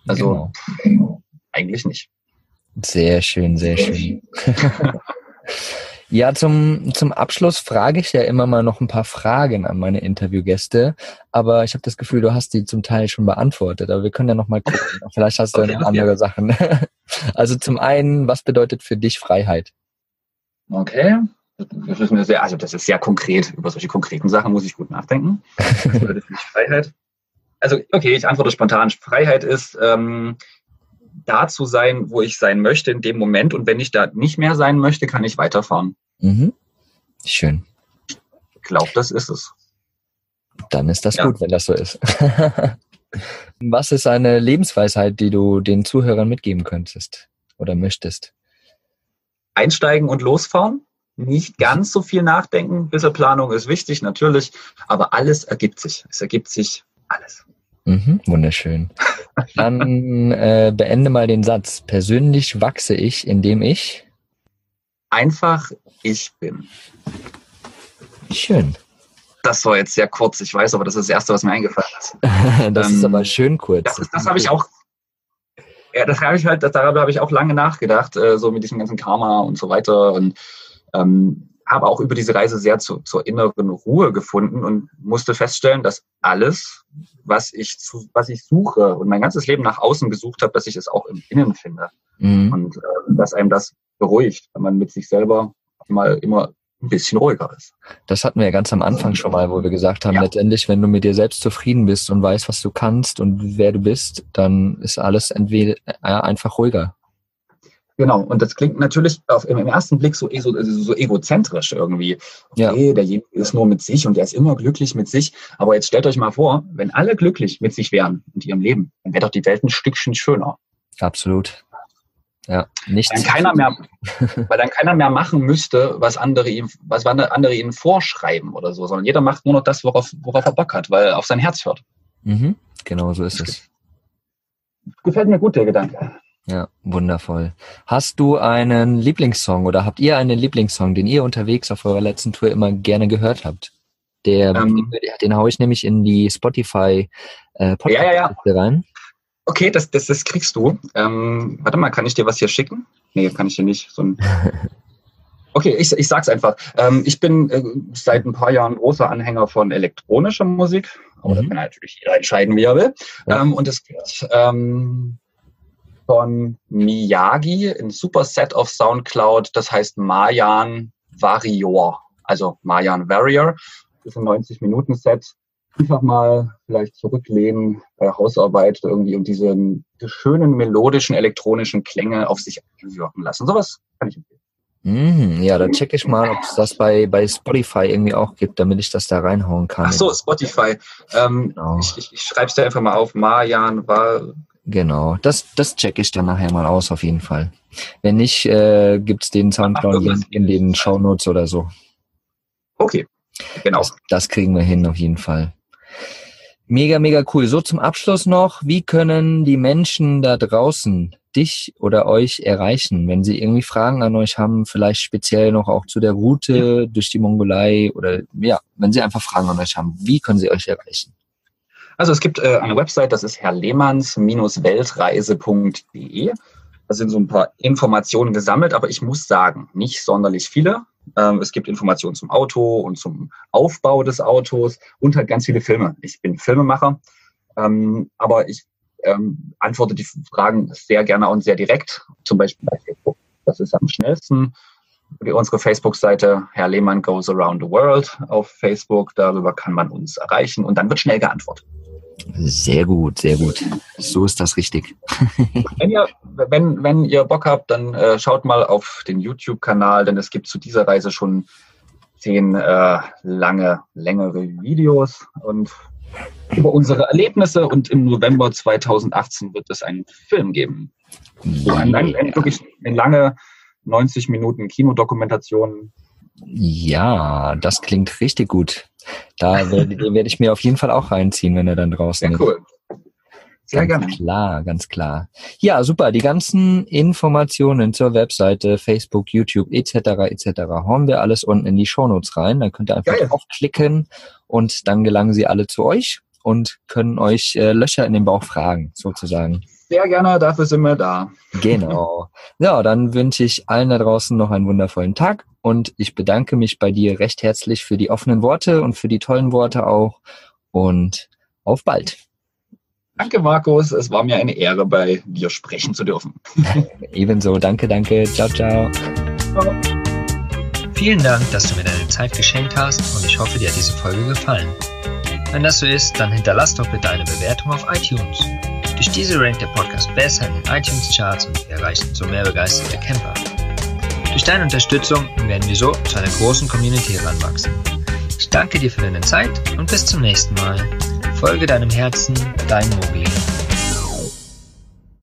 Also genau. eigentlich nicht. Sehr schön, sehr schön. Ja, zum, zum Abschluss frage ich ja immer mal noch ein paar Fragen an meine Interviewgäste, aber ich habe das Gefühl, du hast die zum Teil schon beantwortet, aber wir können ja noch mal gucken. Vielleicht hast du okay, noch andere Sachen. Also zum einen, was bedeutet für dich Freiheit? Okay, das ist eine sehr, also das ist sehr konkret. Über solche konkreten Sachen muss ich gut nachdenken. Bedeutet für mich Freiheit? Also, okay, ich antworte spontan. Freiheit ist, ähm, da zu sein, wo ich sein möchte in dem Moment. Und wenn ich da nicht mehr sein möchte, kann ich weiterfahren. Mhm. Schön. Ich glaube, das ist es. Dann ist das ja. gut, wenn das so ist. Was ist eine Lebensweisheit, die du den Zuhörern mitgeben könntest oder möchtest? Einsteigen und losfahren. Nicht ganz so viel nachdenken. Bisschen Planung ist wichtig, natürlich. Aber alles ergibt sich. Es ergibt sich alles. Mhm, wunderschön. Dann äh, beende mal den Satz. Persönlich wachse ich, indem ich einfach ich bin. Schön. Das war jetzt sehr kurz, ich weiß, aber das ist das Erste, was mir eingefallen ist. das ähm, ist aber schön kurz. Das, das habe ich auch. Ja, das habe ich halt, darüber habe ich auch lange nachgedacht, äh, so mit diesem ganzen Karma und so weiter. Und ähm, habe auch über diese Reise sehr zu, zur inneren Ruhe gefunden und musste feststellen, dass alles, was ich, zu, was ich suche und mein ganzes Leben nach außen gesucht habe, dass ich es auch im Innen finde. Mhm. Und äh, dass einem das beruhigt, wenn man mit sich selber mal immer ein bisschen ruhiger ist. Das hatten wir ja ganz am Anfang schon mal, wo wir gesagt haben, ja. letztendlich, wenn du mit dir selbst zufrieden bist und weißt, was du kannst und wer du bist, dann ist alles entweder äh, einfach ruhiger. Genau, und das klingt natürlich auf, im ersten Blick so, so, so egozentrisch irgendwie. Okay, ja. derjenige ist nur mit sich und der ist immer glücklich mit sich. Aber jetzt stellt euch mal vor, wenn alle glücklich mit sich wären und ihrem Leben, dann wäre doch die Welt ein Stückchen schöner. Absolut. Ja, nicht. Weil keiner mehr, weil dann keiner mehr machen müsste, was andere ihm, was andere ihnen vorschreiben oder so, sondern jeder macht nur noch das, worauf, worauf er Bock hat, weil er auf sein Herz hört. Mhm, genau so ist es. Gefällt mir gut, der Gedanke. Ja, wundervoll. Hast du einen Lieblingssong oder habt ihr einen Lieblingssong, den ihr unterwegs auf eurer letzten Tour immer gerne gehört habt? Der, ähm, den, haue ich nämlich in die Spotify äh, Podcast ja, ja, ja. rein. Okay, das, das, das kriegst du. Ähm, warte mal, kann ich dir was hier schicken? Nee, kann ich dir nicht. So ein okay, ich, ich sag's einfach. Ähm, ich bin äh, seit ein paar Jahren großer Anhänger von elektronischer Musik. Aber mhm. das kann natürlich jeder entscheiden, wie er will. Ja. Ähm, und es gibt ähm, von Miyagi, ein Superset auf Soundcloud, das heißt Mayan Varior, also Mayan Warrior. Das ist ein 90-Minuten-Set. Einfach mal vielleicht zurücklehnen bei Hausarbeit irgendwie und diese, diese schönen melodischen elektronischen Klänge auf sich wirken lassen. Sowas kann ich empfehlen. Mm, ja, dann checke ich mal, ob es das bei, bei Spotify irgendwie auch gibt, damit ich das da reinhauen kann. Ach so, Spotify. Ähm, genau. Ich, ich, ich schreibe es dir einfach mal auf. Mayan war Genau, das, das checke ich dann nachher mal aus, auf jeden Fall. Wenn nicht, äh, gibt den Soundcloud in, den Shownotes oder so. Okay, genau. Das, das kriegen wir hin, auf jeden Fall. Mega, mega cool. So zum Abschluss noch, wie können die Menschen da draußen dich oder euch erreichen, wenn sie irgendwie Fragen an euch haben, vielleicht speziell noch auch zu der Route durch die Mongolei oder ja, wenn sie einfach Fragen an euch haben, wie können sie euch erreichen? Also es gibt äh, eine Website, das ist herrlehmanns-weltreise.de. Da sind so ein paar Informationen gesammelt, aber ich muss sagen, nicht sonderlich viele. Ähm, es gibt Informationen zum Auto und zum Aufbau des Autos und halt ganz viele Filme. Ich bin Filmemacher, ähm, aber ich ähm, antworte die Fragen sehr gerne und sehr direkt, zum Beispiel bei Facebook. Das ist am schnellsten. Unsere Facebook-Seite Herr Lehmann Goes Around the World auf Facebook. Darüber kann man uns erreichen und dann wird schnell geantwortet. Sehr gut, sehr gut. So ist das richtig. wenn, ihr, wenn, wenn ihr Bock habt, dann äh, schaut mal auf den YouTube-Kanal, denn es gibt zu dieser Reise schon zehn äh, lange, längere Videos und über unsere Erlebnisse. Und im November 2018 wird es einen Film geben. So ein, ein, ein, wirklich eine lange 90 Minuten Kinodokumentation. Ja, das klingt richtig gut. Da werde, werde ich mir auf jeden Fall auch reinziehen, wenn er dann draußen ist. Ja, cool. Sehr ganz gerne. Klar, ganz klar. Ja, super. Die ganzen Informationen zur Webseite, Facebook, YouTube etc. etc. hauen wir alles unten in die Shownotes rein. Dann könnt ihr einfach Geil. draufklicken und dann gelangen sie alle zu euch und können euch äh, Löcher in den Bauch fragen, sozusagen. Sehr gerne, dafür sind wir da. Genau. Ja, dann wünsche ich allen da draußen noch einen wundervollen Tag und ich bedanke mich bei dir recht herzlich für die offenen Worte und für die tollen Worte auch und auf bald. Danke, Markus. Es war mir eine Ehre, bei dir sprechen zu dürfen. Ebenso. Danke, danke. Ciao, ciao. ciao. Vielen Dank, dass du mir deine Zeit geschenkt hast und ich hoffe, dir hat diese Folge gefallen. Wenn das so ist, dann hinterlass doch bitte eine Bewertung auf iTunes. Durch diese rankt der Podcast besser in den iTunes-Charts und wir erreichen so mehr begeisterte Camper. Durch deine Unterstützung werden wir so zu einer großen Community heranwachsen. Ich danke dir für deine Zeit und bis zum nächsten Mal. Folge deinem Herzen, dein Mogli.